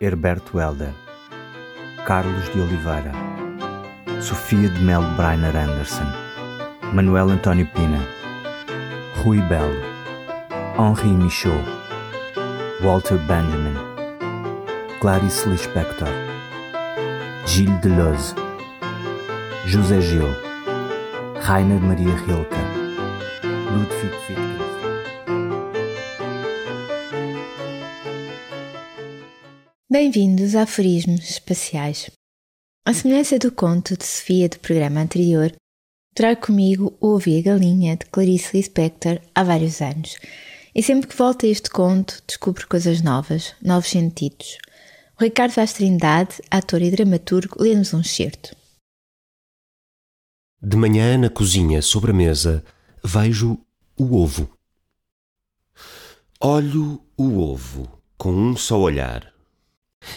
Herberto Helder, Carlos de Oliveira, Sofia de Melo Brainer Anderson, Manuel António Pina, Rui Belo, Henri Michaud, Walter Benjamin, Clarice Lispector, Gilles Deleuze, José Gil, Rainer Maria Rilke, Ludwig Wittgenstein. Bem-vindos a Aforismos Espaciais. A semelhança do conto de Sofia do programa anterior, trago comigo Ouvi a Galinha de Clarice Lispector há vários anos. E sempre que volto a este conto, descubro coisas novas, novos sentidos. O Ricardo Vaz Trindade, ator e dramaturgo, lê-nos um excerto. De manhã, na cozinha, sobre a mesa, vejo o ovo. Olho o ovo com um só olhar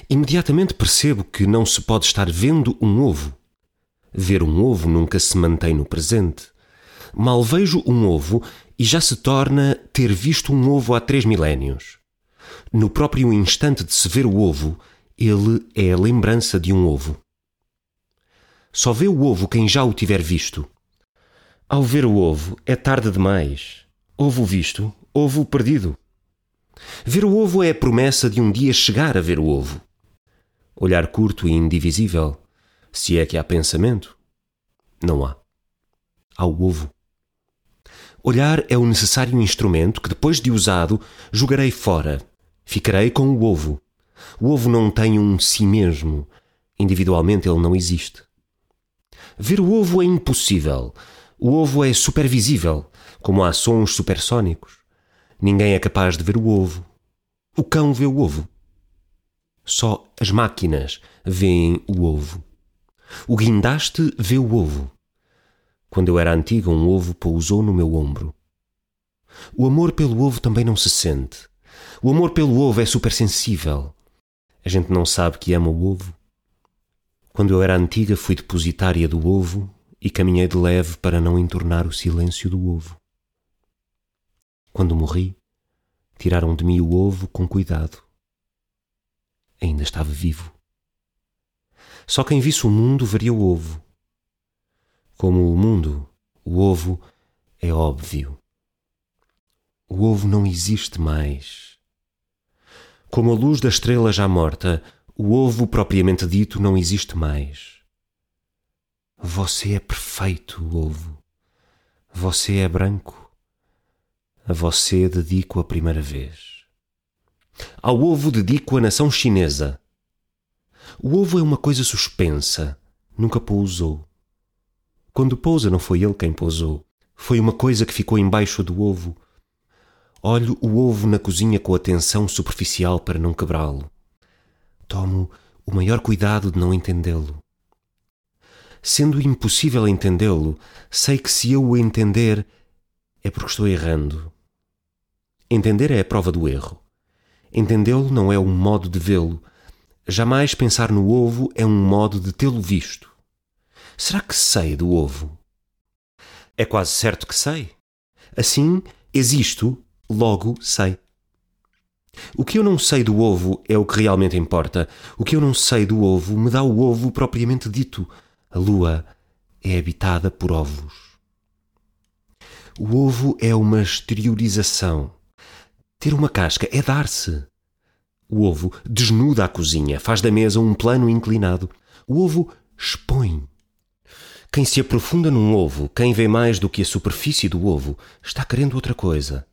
Imediatamente percebo que não se pode estar vendo um ovo. Ver um ovo nunca se mantém no presente. Mal vejo um ovo e já se torna ter visto um ovo há três milénios. No próprio instante de se ver o ovo, ele é a lembrança de um ovo. Só vê o ovo quem já o tiver visto. Ao ver o ovo, é tarde demais. Ovo visto, ovo perdido. Ver o ovo é a promessa de um dia chegar a ver o ovo. Olhar curto e indivisível, se é que há pensamento, não há. Há o ovo. Olhar é o necessário instrumento que, depois de usado, jogarei fora. Ficarei com o ovo. O ovo não tem um si mesmo. Individualmente ele não existe. Ver o ovo é impossível. O ovo é supervisível, como há sons supersônicos. Ninguém é capaz de ver o ovo. O cão vê o ovo. Só as máquinas veem o ovo. O guindaste vê o ovo. Quando eu era antiga, um ovo pousou no meu ombro. O amor pelo ovo também não se sente. O amor pelo ovo é supersensível. A gente não sabe que ama o ovo. Quando eu era antiga, fui depositária do ovo e caminhei de leve para não entornar o silêncio do ovo. Quando morri, tiraram de mim o ovo com cuidado. Ainda estava vivo. Só quem visse o mundo veria o ovo. Como o mundo, o ovo é óbvio. O ovo não existe mais. Como a luz da estrela já morta, o ovo propriamente dito não existe mais. Você é perfeito, ovo. Você é branco. A você dedico a primeira vez. Ao ovo dedico a nação chinesa. O ovo é uma coisa suspensa, nunca pousou. Quando pousa, não foi ele quem pousou. Foi uma coisa que ficou embaixo do ovo. Olho o ovo na cozinha com atenção superficial para não quebrá-lo. Tomo o maior cuidado de não entendê-lo. Sendo impossível entendê-lo, sei que se eu o entender é porque estou errando. Entender é a prova do erro. Entendê-lo não é um modo de vê-lo. Jamais pensar no ovo é um modo de tê-lo visto. Será que sei do ovo? É quase certo que sei. Assim, existo, logo sei. O que eu não sei do ovo é o que realmente importa. O que eu não sei do ovo me dá o ovo propriamente dito. A lua é habitada por ovos. O ovo é uma exteriorização ter uma casca é dar-se. O ovo desnuda a cozinha, faz da mesa um plano inclinado. O ovo expõe. Quem se aprofunda num ovo, quem vê mais do que a superfície do ovo, está querendo outra coisa.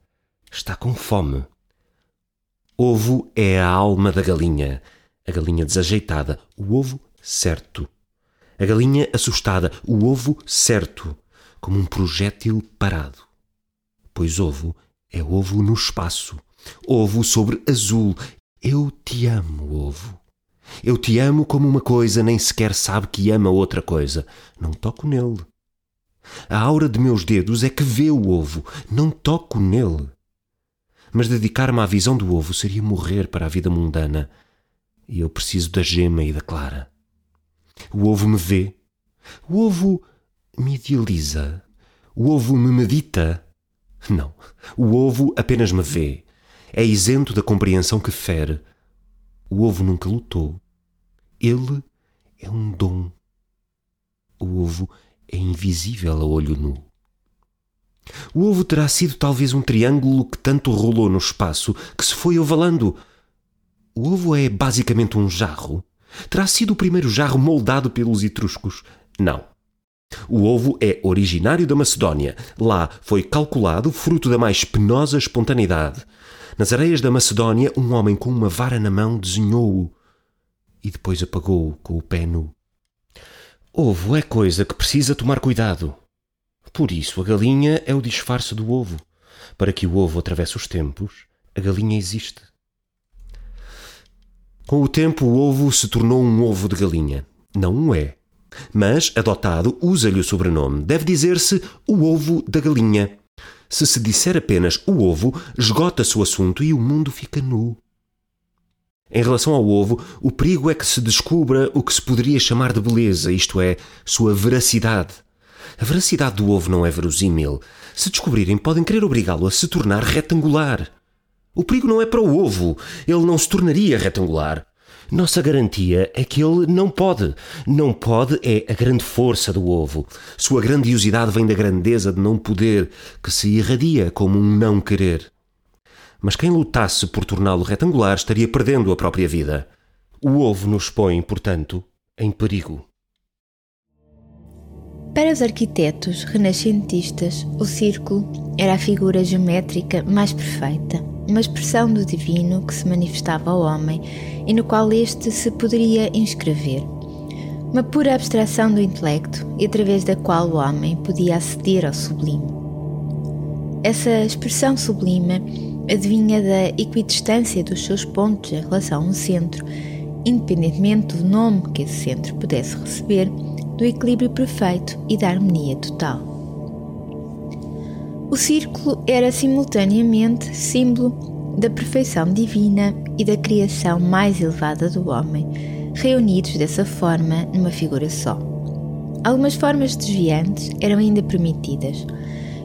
Está com fome. Ovo é a alma da galinha. A galinha desajeitada, o ovo certo. A galinha assustada, o ovo certo, como um projétil parado. Pois ovo é ovo no espaço. Ovo sobre azul. Eu te amo, ovo. Eu te amo como uma coisa nem sequer sabe que ama outra coisa. Não toco nele. A aura de meus dedos é que vê o ovo. Não toco nele. Mas dedicar-me à visão do ovo seria morrer para a vida mundana. E eu preciso da gema e da clara. O ovo me vê. O ovo me idealiza. O ovo me medita. Não. O ovo apenas me vê. É isento da compreensão que fere. O ovo nunca lutou. Ele é um dom. O ovo é invisível a olho nu. O ovo terá sido talvez um triângulo que tanto rolou no espaço que se foi ovalando. O ovo é basicamente um jarro. Terá sido o primeiro jarro moldado pelos etruscos? Não. O ovo é originário da Macedónia. Lá foi calculado fruto da mais penosa espontaneidade. Nas areias da Macedónia, um homem com uma vara na mão desenhou-o e depois apagou-o com o pé nu. Ovo é coisa que precisa tomar cuidado. Por isso, a galinha é o disfarce do ovo. Para que o ovo atravesse os tempos, a galinha existe. Com o tempo, o ovo se tornou um ovo de galinha. Não é. Mas, adotado, usa-lhe o sobrenome. Deve dizer-se o ovo da galinha. Se se disser apenas o ovo, esgota-se o assunto e o mundo fica nu. Em relação ao ovo, o perigo é que se descubra o que se poderia chamar de beleza, isto é, sua veracidade. A veracidade do ovo não é verosímil. Se descobrirem, podem querer obrigá-lo a se tornar retangular. O perigo não é para o ovo, ele não se tornaria retangular. Nossa garantia é que ele não pode. Não pode é a grande força do ovo. Sua grandiosidade vem da grandeza de não poder, que se irradia como um não querer. Mas quem lutasse por torná-lo retangular estaria perdendo a própria vida. O ovo nos põe, portanto, em perigo. Para os arquitetos renascentistas, o círculo era a figura geométrica mais perfeita uma expressão do divino que se manifestava ao homem e no qual este se poderia inscrever. Uma pura abstração do intelecto e através da qual o homem podia aceder ao sublime. Essa expressão sublime adivinha da equidistância dos seus pontos em relação a um centro, independentemente do nome que esse centro pudesse receber, do equilíbrio perfeito e da harmonia total. O círculo era simultaneamente símbolo da perfeição divina e da criação mais elevada do homem, reunidos dessa forma numa figura só. Algumas formas desviantes eram ainda permitidas.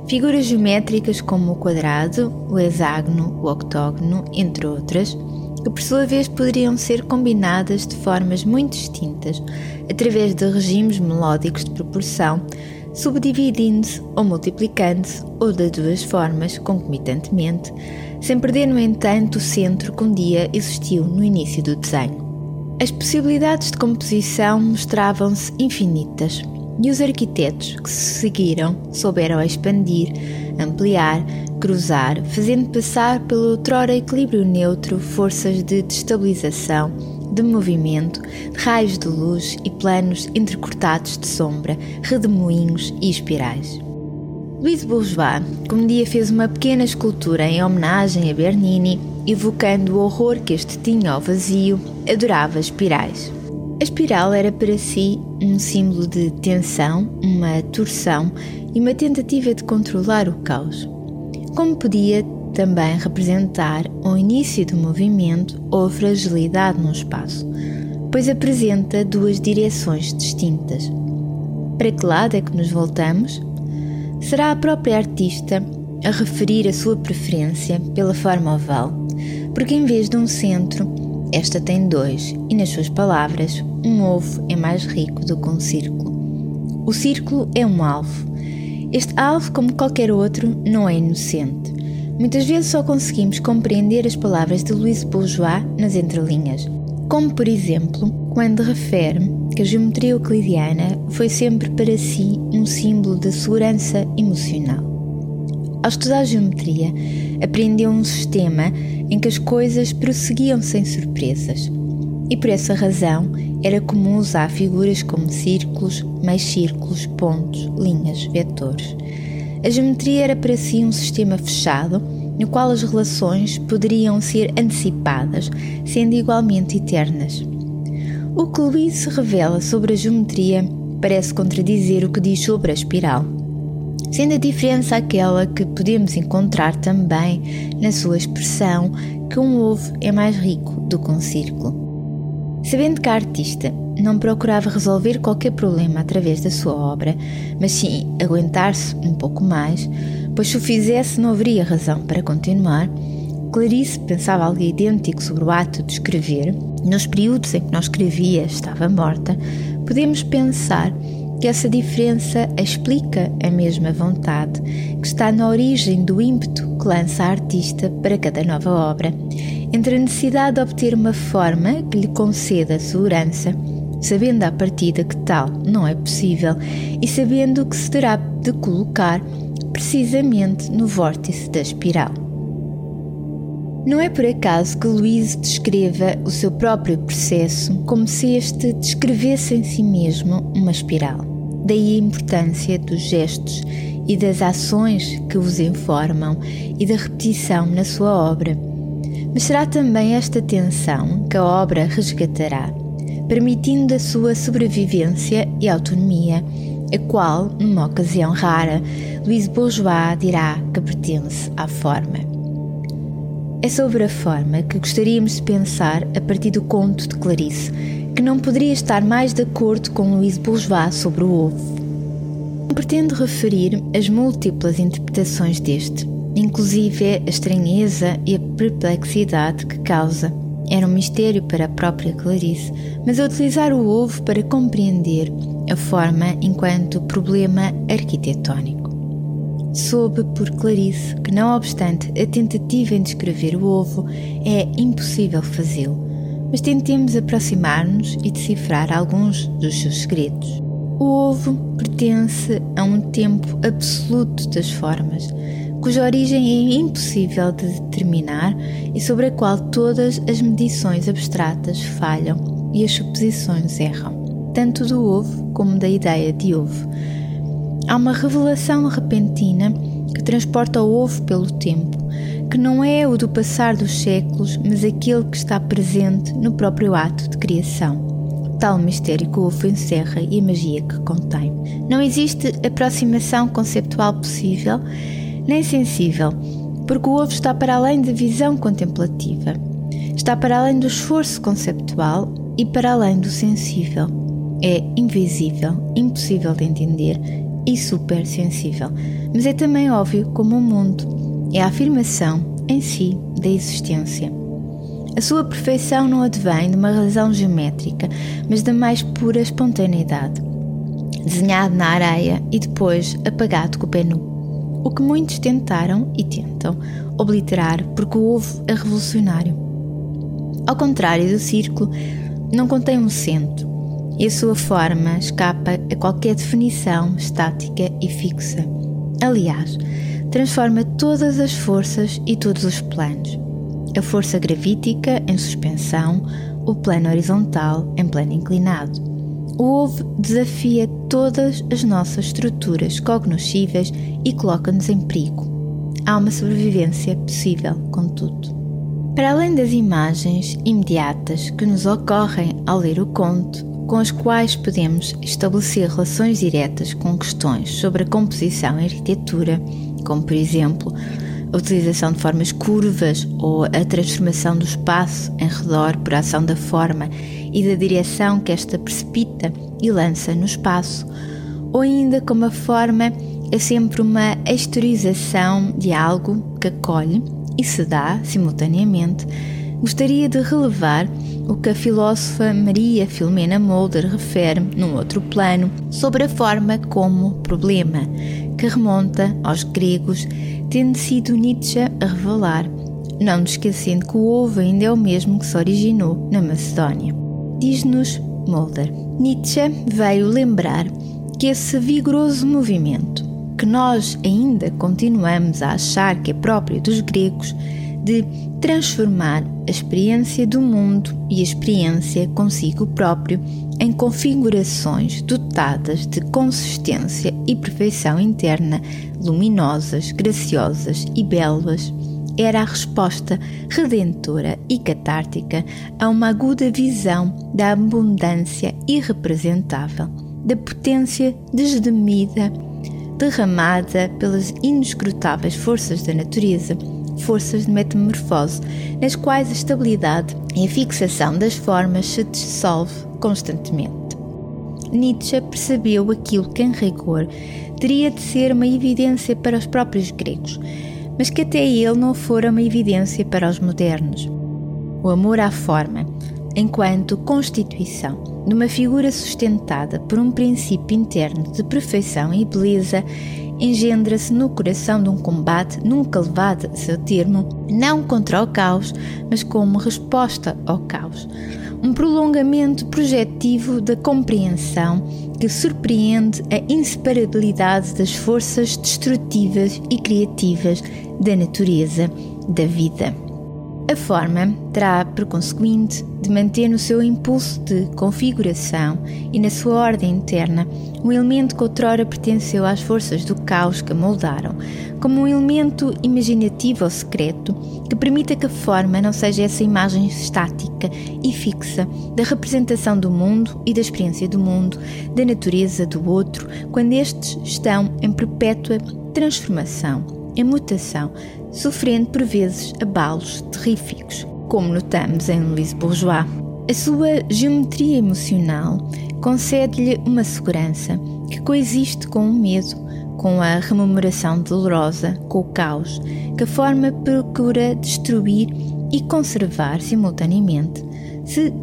Figuras geométricas como o quadrado, o hexágono, o octógono, entre outras, que por sua vez poderiam ser combinadas de formas muito distintas, através de regimes melódicos de proporção, subdividindo-se ou multiplicando-se, ou das duas formas, concomitantemente, sem perder, no entanto, o centro que um dia existiu no início do desenho. As possibilidades de composição mostravam-se infinitas e os arquitetos que se seguiram souberam expandir, ampliar, cruzar, fazendo passar pelo outrora equilíbrio neutro forças de destabilização de movimento, raios de luz e planos entrecortados de sombra, redemoinhos e espirais. Louis Bourgeois, como dia, fez uma pequena escultura em homenagem a Bernini, evocando o horror que este tinha ao vazio, adorava espirais. A espiral era para si um símbolo de tensão, uma torção e uma tentativa de controlar o caos. Como podia também representar o início do movimento ou a fragilidade no espaço, pois apresenta duas direções distintas. Para que lado é que nos voltamos? Será a própria artista a referir a sua preferência pela forma oval, porque em vez de um centro, esta tem dois, e nas suas palavras, um ovo é mais rico do que um círculo. O círculo é um alvo. Este alvo, como qualquer outro, não é inocente. Muitas vezes só conseguimos compreender as palavras de Louise Bourgeois nas entrelinhas, como por exemplo quando refere que a geometria euclidiana foi sempre para si um símbolo de segurança emocional. Ao estudar geometria, aprendeu um sistema em que as coisas prosseguiam sem surpresas, e por essa razão era comum usar figuras como círculos, mais círculos, pontos, linhas, vetores. A geometria era para si um sistema fechado, no qual as relações poderiam ser antecipadas, sendo igualmente eternas. O que Luís revela sobre a geometria parece contradizer o que diz sobre a espiral, sendo a diferença aquela que podemos encontrar também na sua expressão que um ovo é mais rico do que um círculo. Sabendo que a artista não procurava resolver qualquer problema através da sua obra, mas sim aguentar-se um pouco mais, pois se o fizesse não haveria razão para continuar, Clarice pensava algo idêntico sobre o ato de escrever, nos períodos em que não escrevia estava morta, podemos pensar que essa diferença explica a mesma vontade que está na origem do ímpeto que lança a artista para cada nova obra, entre a necessidade de obter uma forma que lhe conceda segurança, sabendo à partida que tal não é possível e sabendo que se terá de colocar precisamente no vórtice da espiral. Não é por acaso que Louise descreva o seu próprio processo como se este descrevesse em si mesmo uma espiral. Daí a importância dos gestos e das ações que os informam e da repetição na sua obra. Mas será também esta tensão que a obra resgatará, permitindo a sua sobrevivência e autonomia, a qual, numa ocasião rara, Louise Bourgeois dirá que pertence à forma. É sobre a forma que gostaríamos de pensar a partir do conto de Clarice, que não poderia estar mais de acordo com Louise Bourgeois sobre o ovo. Pretendo referir as múltiplas interpretações deste, inclusive a estranheza e a perplexidade que causa. Era um mistério para a própria Clarice, mas a utilizar o ovo para compreender a forma enquanto problema arquitetónico. Soube por Clarice que, não obstante a tentativa em descrever o ovo, é impossível fazê-lo, mas tentemos aproximar-nos e decifrar alguns dos seus segredos. O ovo pertence a um tempo absoluto das formas, cuja origem é impossível de determinar e sobre a qual todas as medições abstratas falham e as suposições erram, tanto do ovo como da ideia de ovo Há uma revelação repentina que transporta o ovo pelo tempo, que não é o do passar dos séculos, mas aquele que está presente no próprio ato de criação. Tal mistério que o ovo encerra e a magia que contém. Não existe aproximação conceptual possível, nem sensível, porque o ovo está para além da visão contemplativa, está para além do esforço conceptual e para além do sensível. É invisível, impossível de entender e super sensível, mas é também óbvio como o mundo é a afirmação em si da existência. A sua perfeição não advém de uma razão geométrica, mas da mais pura espontaneidade. Desenhado na areia e depois apagado com o pé nu. O que muitos tentaram e tentam obliterar porque o ovo é revolucionário. Ao contrário do círculo, não contém um centro, e a sua forma escapa a qualquer definição estática e fixa. Aliás, transforma todas as forças e todos os planos. A força gravítica em suspensão, o plano horizontal em plano inclinado. O ovo desafia todas as nossas estruturas cognoscíveis e coloca-nos em perigo. Há uma sobrevivência possível, contudo. Para além das imagens imediatas que nos ocorrem ao ler o conto, com as quais podemos estabelecer relações diretas com questões sobre a composição e arquitetura, como por exemplo a utilização de formas curvas ou a transformação do espaço em redor por ação da forma e da direção que esta precipita e lança no espaço, ou ainda como a forma é sempre uma exteriorização de algo que acolhe e se dá simultaneamente, gostaria de relevar o que a filósofa Maria Filomena Mulder refere num outro plano sobre a forma como problema, que remonta aos gregos, tendo sido Nietzsche a revelar, não nos esquecendo que o ovo ainda é o mesmo que se originou na Macedónia. Diz-nos Mulder. Nietzsche veio lembrar que esse vigoroso movimento, que nós ainda continuamos a achar que é próprio dos gregos, de transformar a experiência do mundo e a experiência consigo próprio em configurações dotadas de consistência e perfeição interna, luminosas, graciosas e belas, era a resposta redentora e catártica a uma aguda visão da abundância irrepresentável, da potência desdemida derramada pelas inescrutáveis forças da natureza forças de metamorfose, nas quais a estabilidade e a fixação das formas se dissolve constantemente. Nietzsche percebeu aquilo que, em rigor, teria de ser uma evidência para os próprios gregos, mas que até ele não fora uma evidência para os modernos. O amor à forma, enquanto constituição de uma figura sustentada por um princípio interno de perfeição e beleza, engendra-se no coração de um combate nunca levado a seu termo, não contra o caos, mas como resposta ao caos. Um prolongamento projetivo da compreensão que surpreende a inseparabilidade das forças destrutivas e criativas da natureza da vida. A forma terá, por conseguinte, de manter no seu impulso de configuração e na sua ordem interna um elemento que outrora pertenceu às forças do caos que a moldaram, como um elemento imaginativo ou secreto que permita que a forma não seja essa imagem estática e fixa da representação do mundo e da experiência do mundo, da natureza do outro, quando estes estão em perpétua transformação, em mutação, sofrendo por vezes abalos terríficos, como notamos em Louise Bourgeois. A sua geometria emocional concede-lhe uma segurança que coexiste com o medo, com a rememoração dolorosa, com o caos, que a forma procura destruir e conservar simultaneamente. Se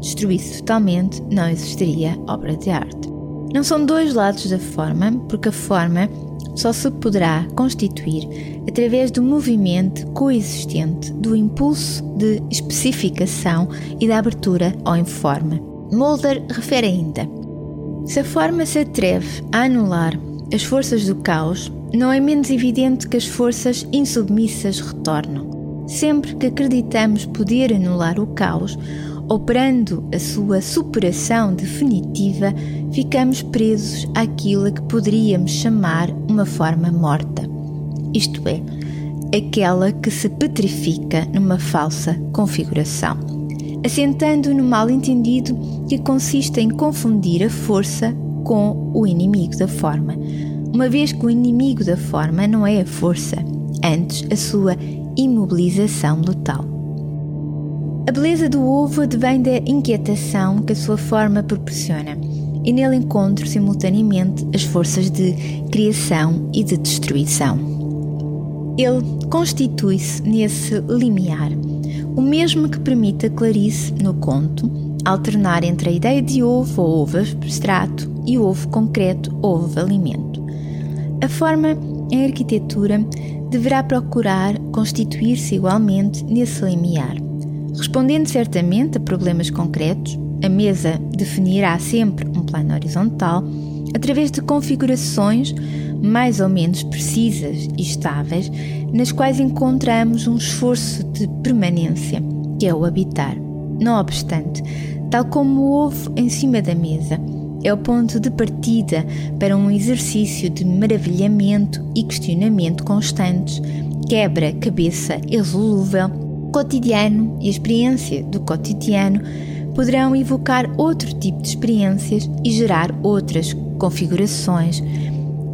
destruísse totalmente, não existiria obra de arte. Não são dois lados da forma, porque a forma só se poderá constituir através do movimento coexistente do impulso de especificação e da abertura ao informe. Mulder refere ainda: se a forma se atreve a anular as forças do caos, não é menos evidente que as forças insubmissas retornam. Sempre que acreditamos poder anular o caos, operando a sua superação definitiva, ficamos presos àquilo que poderíamos chamar uma forma morta, isto é, aquela que se petrifica numa falsa configuração, assentando no mal-entendido que consiste em confundir a força com o inimigo da forma, uma vez que o inimigo da forma não é a força, antes a sua imobilização letal. A beleza do ovo advém da inquietação que a sua forma proporciona, e nele encontro simultaneamente as forças de criação e de destruição. Ele constitui-se nesse limiar, o mesmo que permite a Clarice, no conto, alternar entre a ideia de ovo ou ovo abstrato e ovo concreto ou ovo alimento. A forma em arquitetura deverá procurar constituir-se igualmente nesse limiar Respondendo certamente a problemas concretos, a mesa definirá sempre um plano horizontal através de configurações mais ou menos precisas e estáveis, nas quais encontramos um esforço de permanência, que é o habitar. Não obstante, tal como o ovo em cima da mesa, é o ponto de partida para um exercício de maravilhamento e questionamento constantes, quebra-cabeça irresolúvel cotidiano e a experiência do cotidiano poderão evocar outro tipo de experiências e gerar outras configurações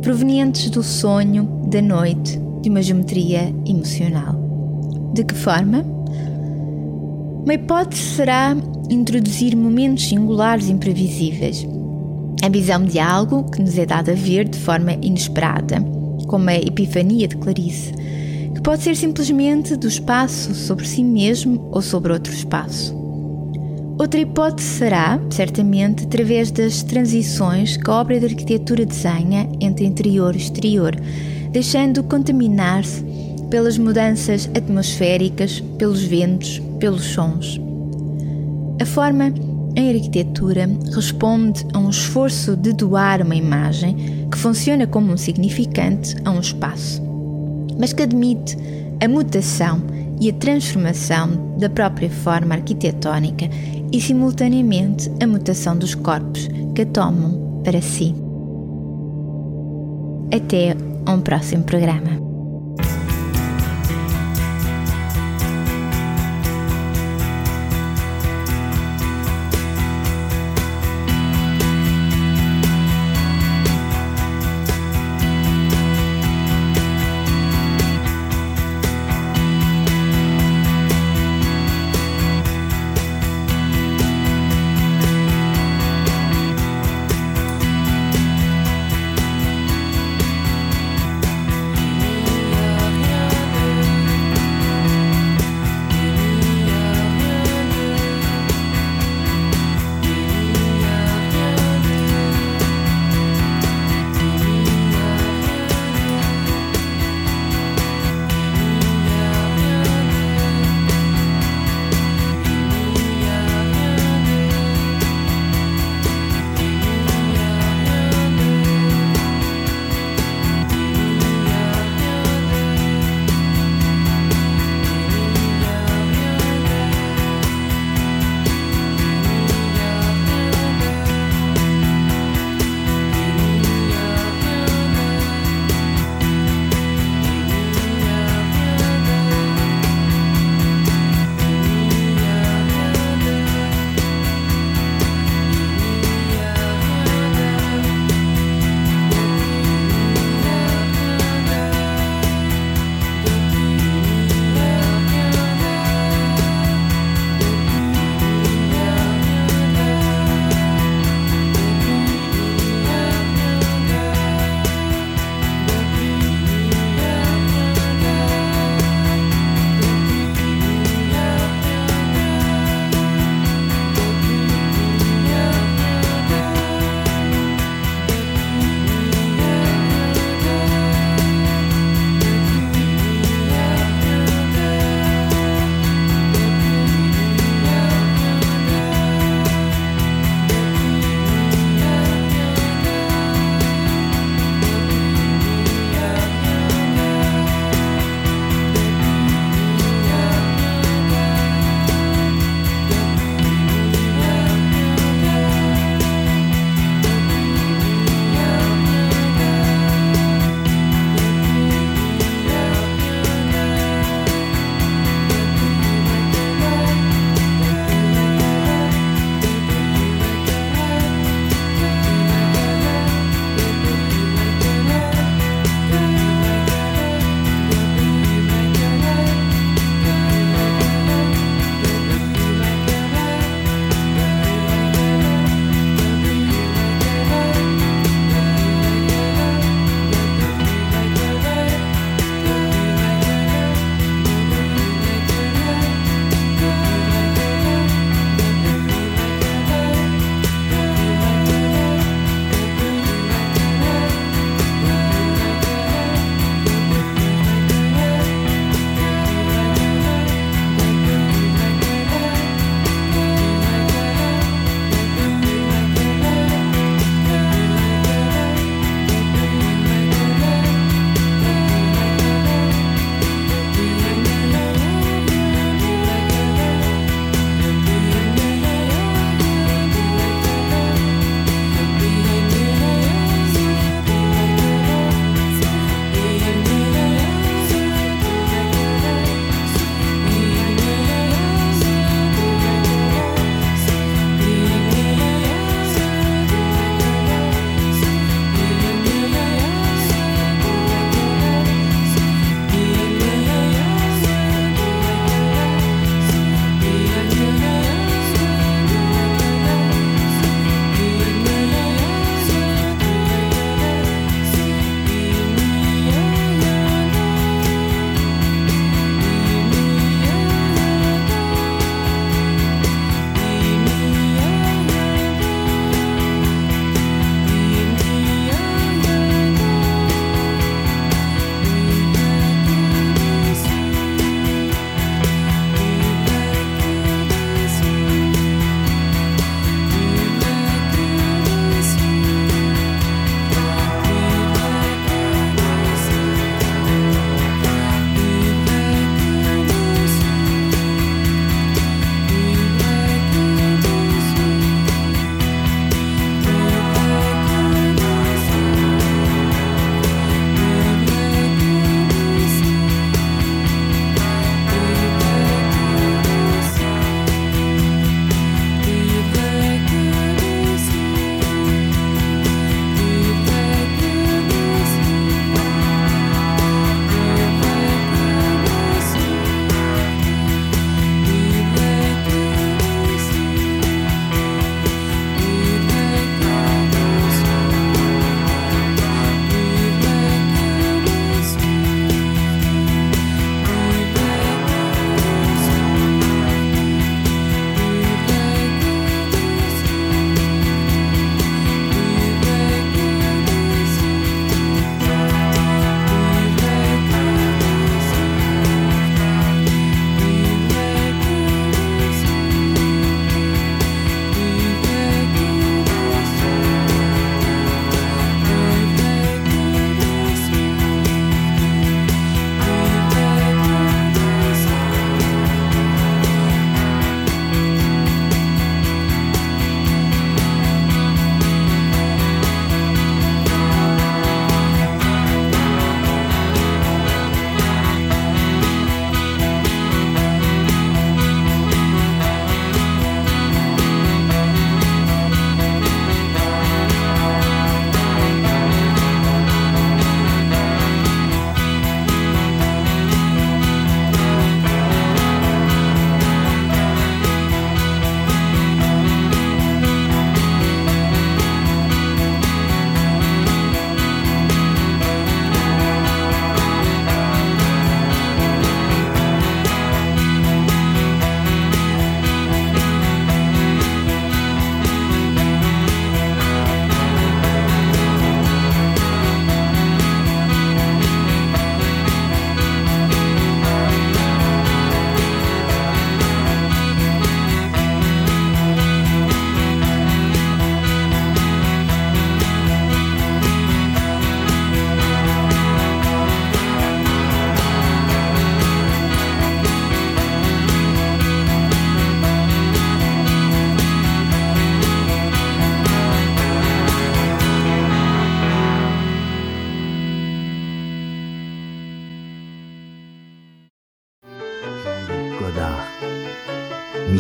provenientes do sonho, da noite, de uma geometria emocional. De que forma? Uma hipótese será introduzir momentos singulares imprevisíveis. A visão de algo que nos é dado a ver de forma inesperada, como a epifania de Clarice, que pode ser simplesmente do espaço sobre si mesmo ou sobre outro espaço. Outra hipótese será, certamente, através das transições que a obra de arquitetura desenha entre interior e exterior, deixando contaminar-se pelas mudanças atmosféricas, pelos ventos, pelos sons. A forma em arquitetura responde a um esforço de doar uma imagem que funciona como um significante a um espaço mas que admite a mutação e a transformação da própria forma arquitetónica e, simultaneamente, a mutação dos corpos que a tomam para si. Até um próximo programa.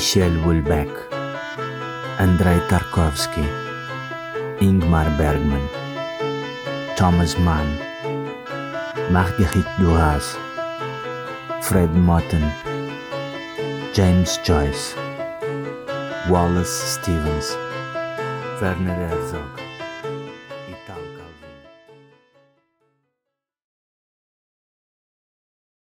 Michel Houellebecq, Andrei Tarkovsky, Ingmar Bergman, Thomas Mann, Marguerite Duras, Fred Motten, James Joyce, Wallace Stevens, Werner Herzog.